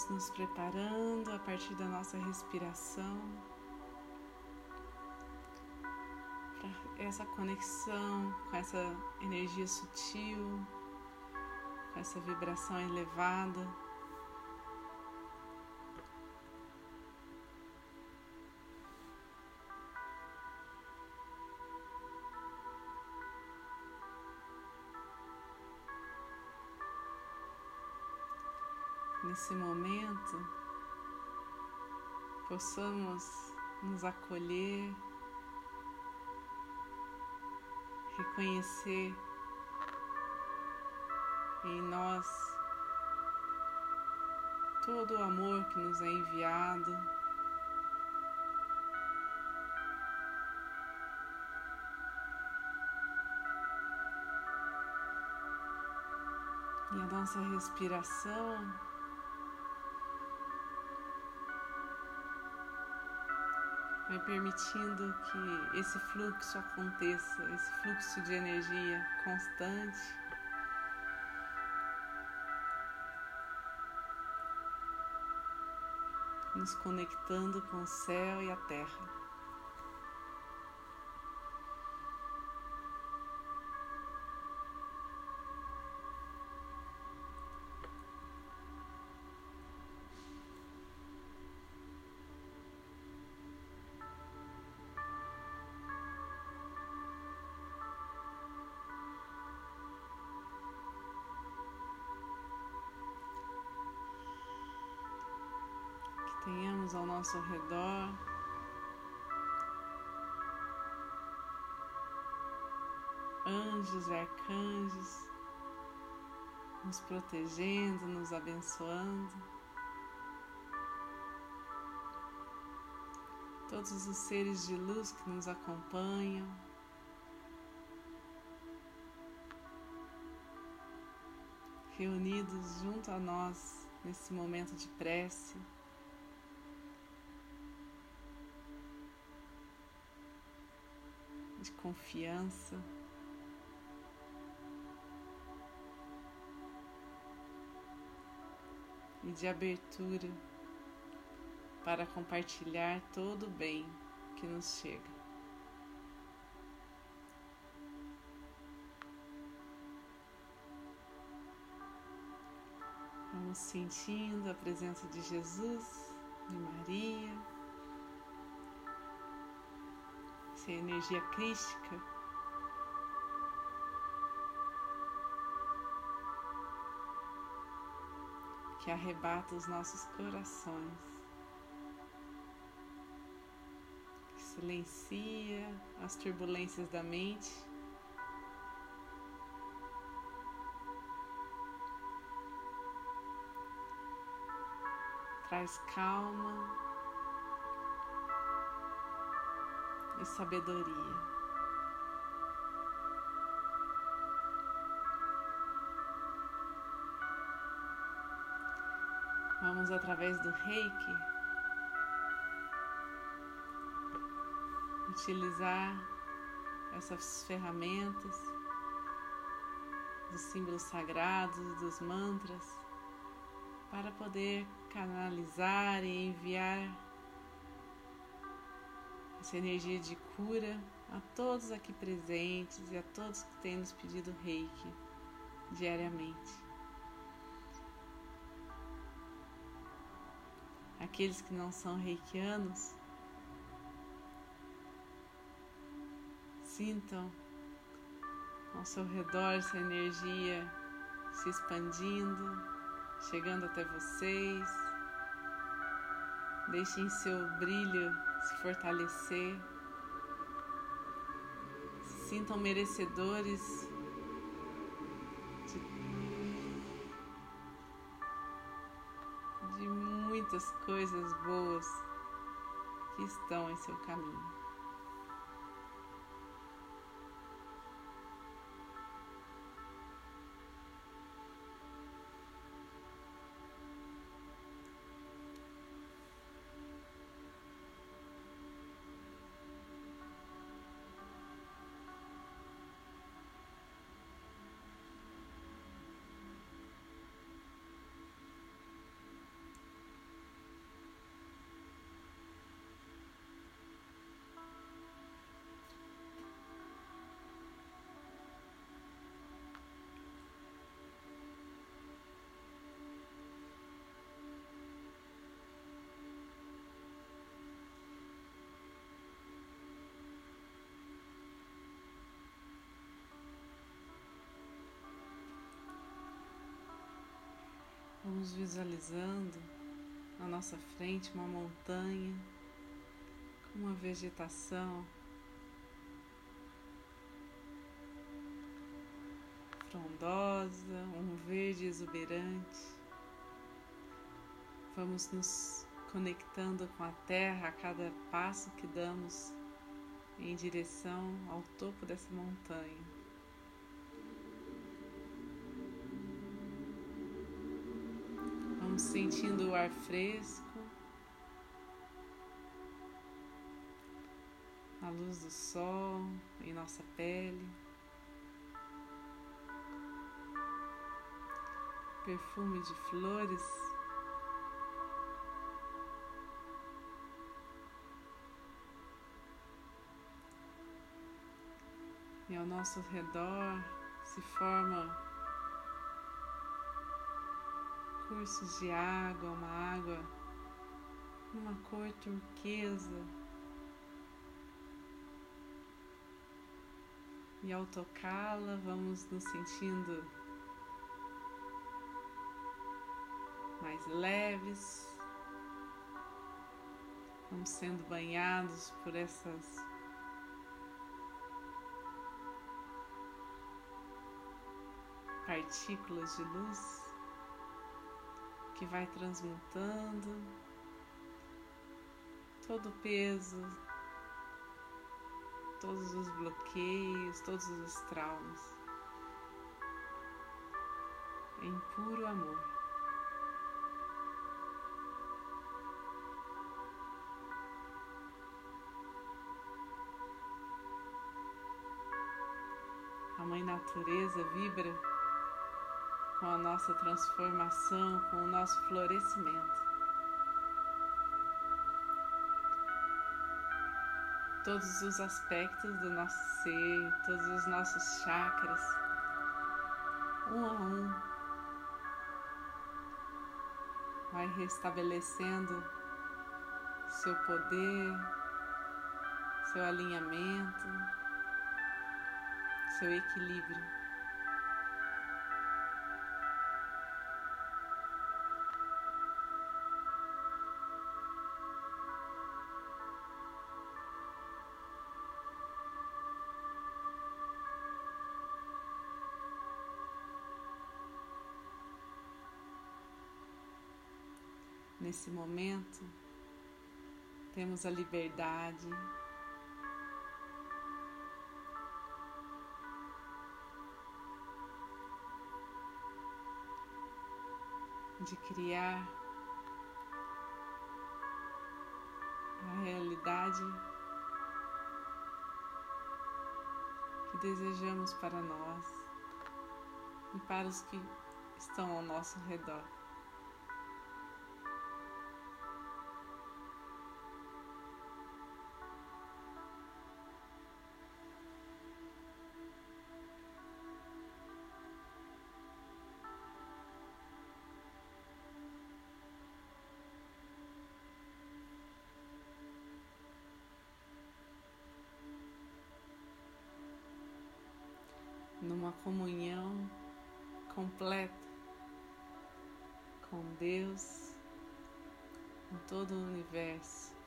Vamos nos preparando a partir da nossa respiração para essa conexão com essa energia sutil, com essa vibração elevada. Nesse momento possamos nos acolher, reconhecer em nós todo o amor que nos é enviado. E a nossa respiração vai permitindo que esse fluxo aconteça, esse fluxo de energia constante. Nos conectando com o céu e a terra. Nosso redor. Anjos e arcanjos nos protegendo, nos abençoando. Todos os seres de luz que nos acompanham. Reunidos junto a nós nesse momento de prece. De confiança. E de abertura para compartilhar todo o bem que nos chega. Vamos sentindo a presença de Jesus, de Maria. Essa energia crística. Que arrebata os nossos corações, silencia as turbulências da mente. Traz calma e sabedoria. Vamos através do reiki utilizar essas ferramentas dos símbolos sagrados, dos mantras, para poder canalizar e enviar essa energia de cura a todos aqui presentes e a todos que têm nos pedido reiki diariamente. Aqueles que não são reikianos, sintam ao seu redor essa energia se expandindo, chegando até vocês. Deixem seu brilho se fortalecer. Se sintam merecedores de, de muitas coisas boas que estão em seu caminho. Vamos visualizando na nossa frente uma montanha com uma vegetação frondosa, um verde exuberante. Vamos nos conectando com a terra a cada passo que damos em direção ao topo dessa montanha. Sentindo o ar fresco, a luz do sol em nossa pele. perfume de flores. E ao nosso redor se formam cursos de água, uma água numa cor turquesa. E ao tocá-la, vamos nos sentindo mais leves, vamos sendo banhados por essas partículas de luz que vai transmutando todo o peso, todos os bloqueios, todos os traumas em puro amor. A Mãe Natureza vibra com a nossa transformação, com o nosso florescimento. Todos os aspectos do nosso ser, todos os nossos chakras, um a um, vai restabelecendo seu poder, seu alinhamento seu equilíbrio. Nesse momento, temos a liberdade de criar a realidade que desejamos para nós e para os que estão ao nosso redor. Comunhão completa com Deus, com todo o universo.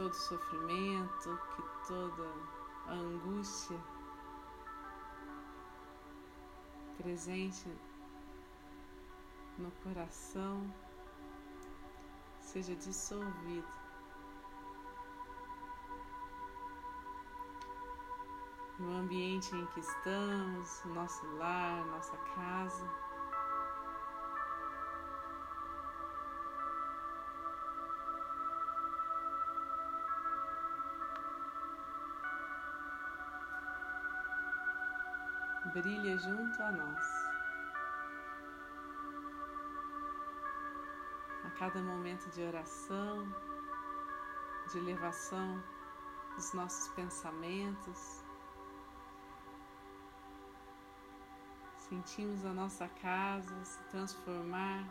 Todo sofrimento, que toda angústia presente no coração seja dissolvido. No ambiente em que estamos, nosso lar, nossa casa. Brilha junto a nós. A cada momento de oração, de elevação dos nossos pensamentos, Sentimos a nossa casa se transformar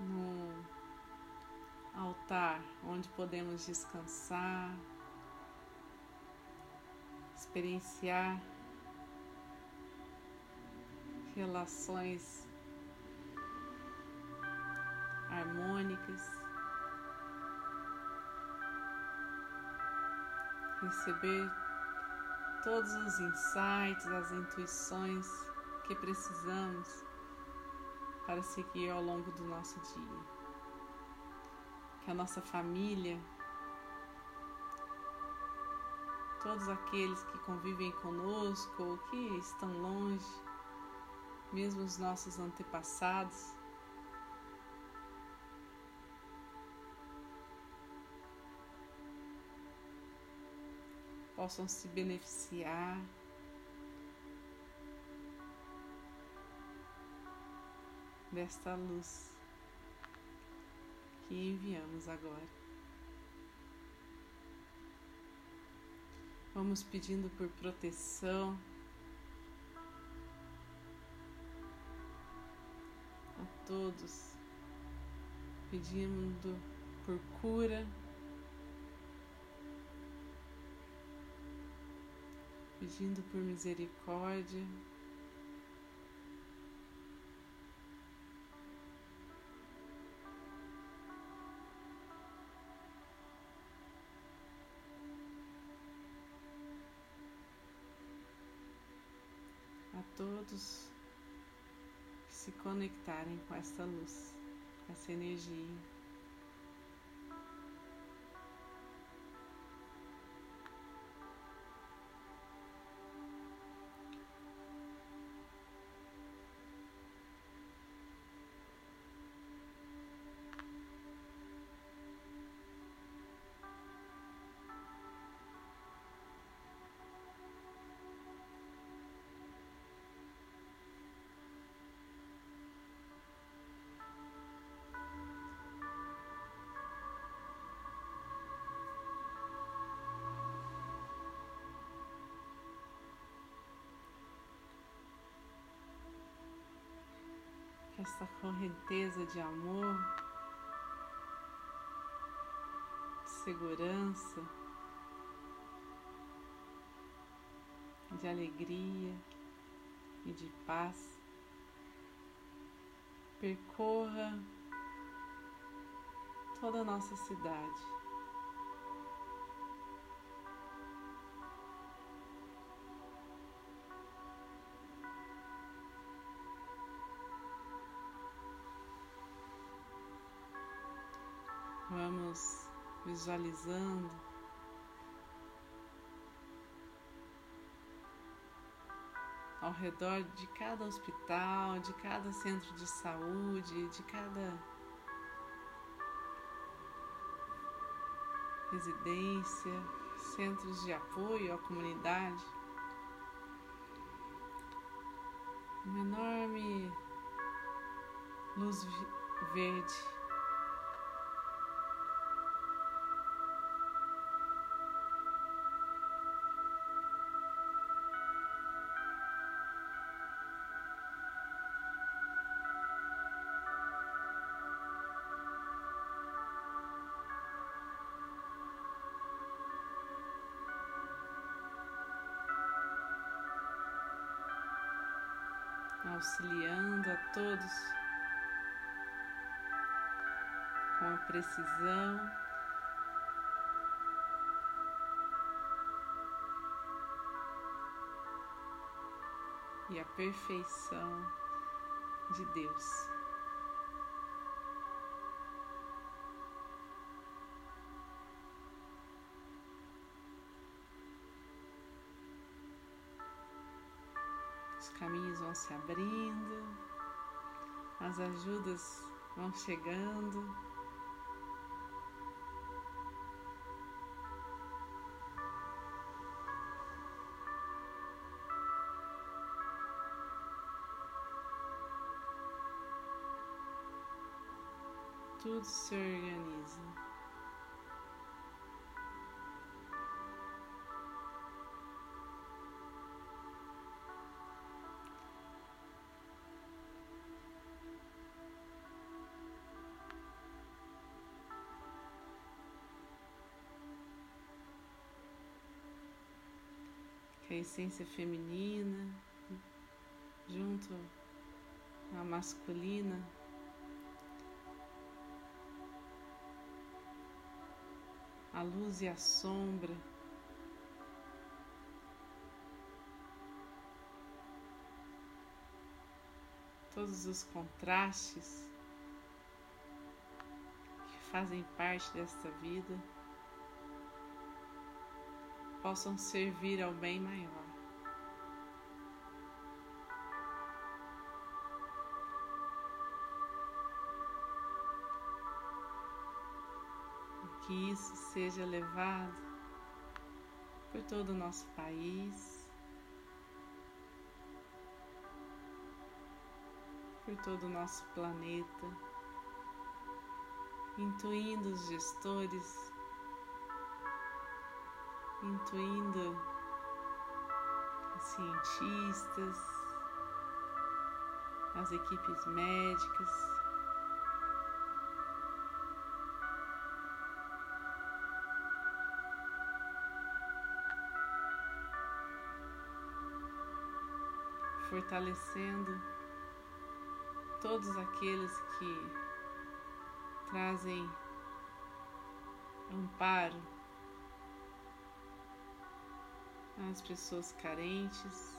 no altar onde podemos descansar, experienciar relações harmônicas, receber todos os insights, as intuições que precisamos para seguir ao longo do nosso dia. Que a nossa família, todos aqueles que convivem conosco ou que estão longe, mesmo os nossos antepassados, possam se beneficiar desta luz que enviamos agora. Vamos pedindo por proteção. A todos, pedindo por cura, pedindo por misericórdia. Conectarem com essa luz, essa energia. Essa correnteza de amor, de segurança, de alegria e de paz percorra toda a nossa cidade. Visualizando ao redor de cada hospital, de cada centro de saúde, de cada residência, centros de apoio à comunidade. Uma enorme luz verde todos com a precisão. E a perfeição de Deus. caminhos vão se abrindo, as ajudas vão chegando. Tudo se organiza. Que a essência feminina, junto à masculina, a luz e a sombra. Todos os contrastes que fazem parte desta vida possam servir ao bem maior. que isso seja levado por todo o nosso país, por todo o nosso planeta, intuindo os gestores, intuindo os cientistas, as equipes médicas. fortalecendo todos aqueles que trazem amparo às pessoas carentes.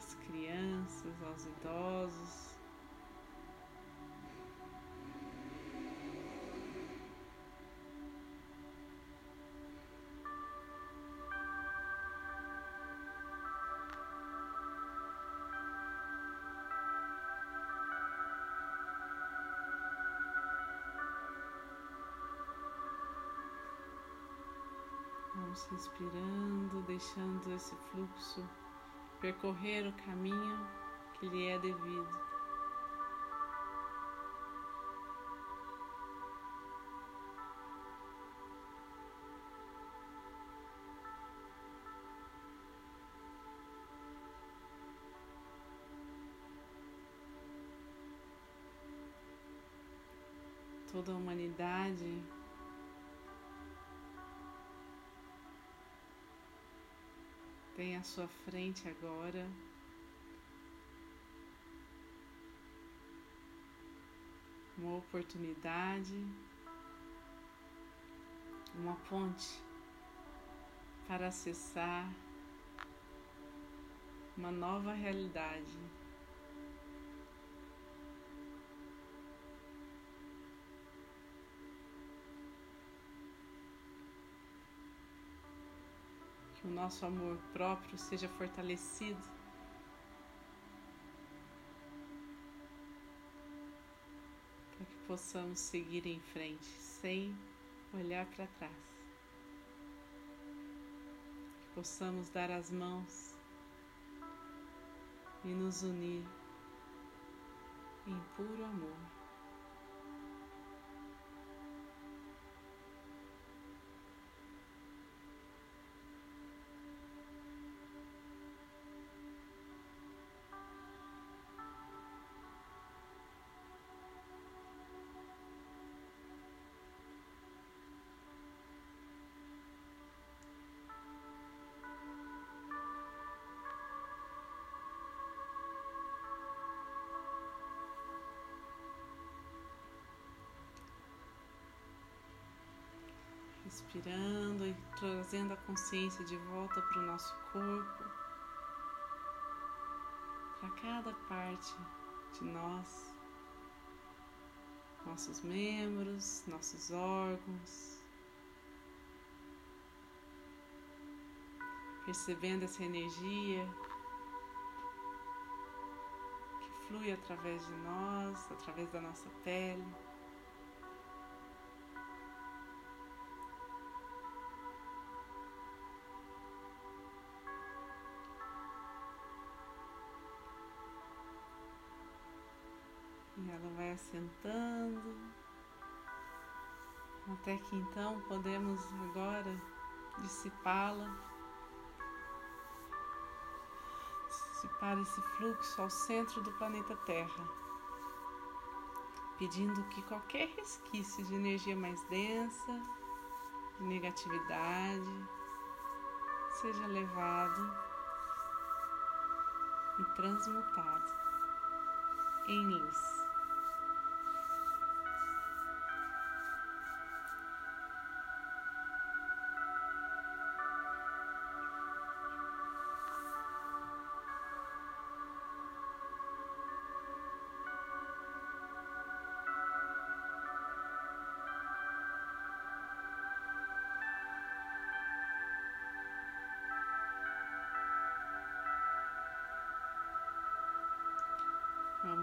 às crianças, aos idosos. Vamos respirando, deixando esse fluxo percorrer o caminho que lhe é devido. Toda a humanidade tem à sua frente agora. Uma oportunidade, uma ponte para acessar uma nova realidade. O nosso amor próprio seja fortalecido. Para que possamos seguir em frente sem olhar para trás. Que possamos dar as mãos e nos unir em puro amor. Respirando e trazendo a consciência de volta para o nosso corpo, para cada parte de nós, nossos membros, nossos órgãos. Percebendo essa energia que flui através de nós, através da nossa pele. Vai assentando, até que então podemos agora dissipá-la, dissipar esse fluxo ao centro do planeta Terra, pedindo que qualquer resquício de energia mais densa, de negatividade, seja levado e transmutado em luz.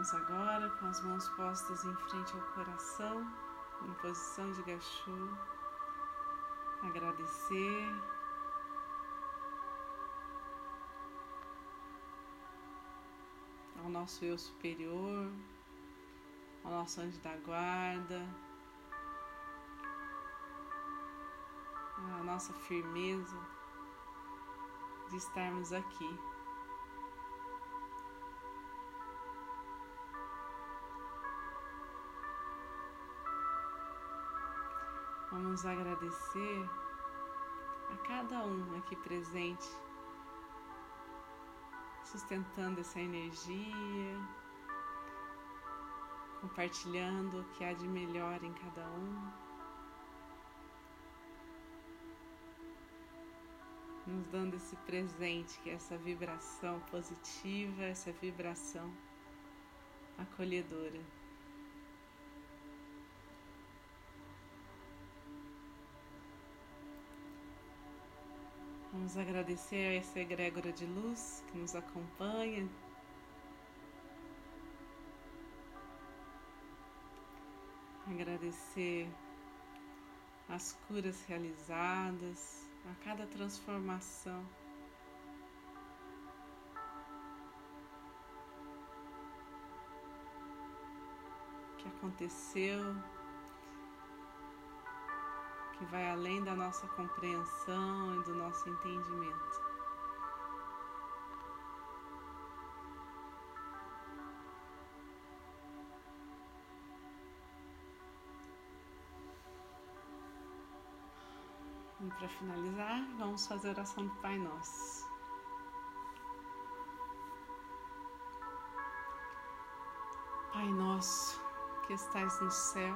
Vamos agora com as mãos postas em frente ao coração, em posição de gachu, agradecer. Ao nosso eu superior, ao nosso anjo da guarda, a nossa firmeza de estarmos aqui. Vamos agradecer a cada um aqui presente, sustentando essa energia, compartilhando o que há de melhor em cada um, nos dando esse presente que é essa vibração positiva, essa vibração acolhedora. Vamos agradecer a essa egrégora de luz que nos acompanha. Agradecer as curas realizadas, a cada transformação. Que aconteceu que vai além da nossa compreensão e do nosso entendimento. E para finalizar, vamos fazer a oração do Pai Nosso. Pai Nosso que estais no céu,